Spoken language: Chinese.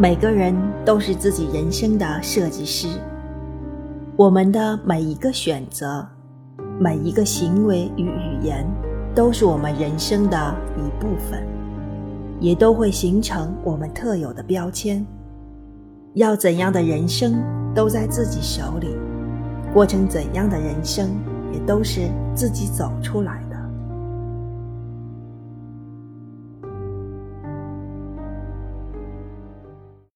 每个人都是自己人生的设计师。我们的每一个选择每一个行为与语言都是我们人生的一部分也都会形成我们特有的标签。要怎样的人生都在自己手里过成怎样的人生也都是自己走出来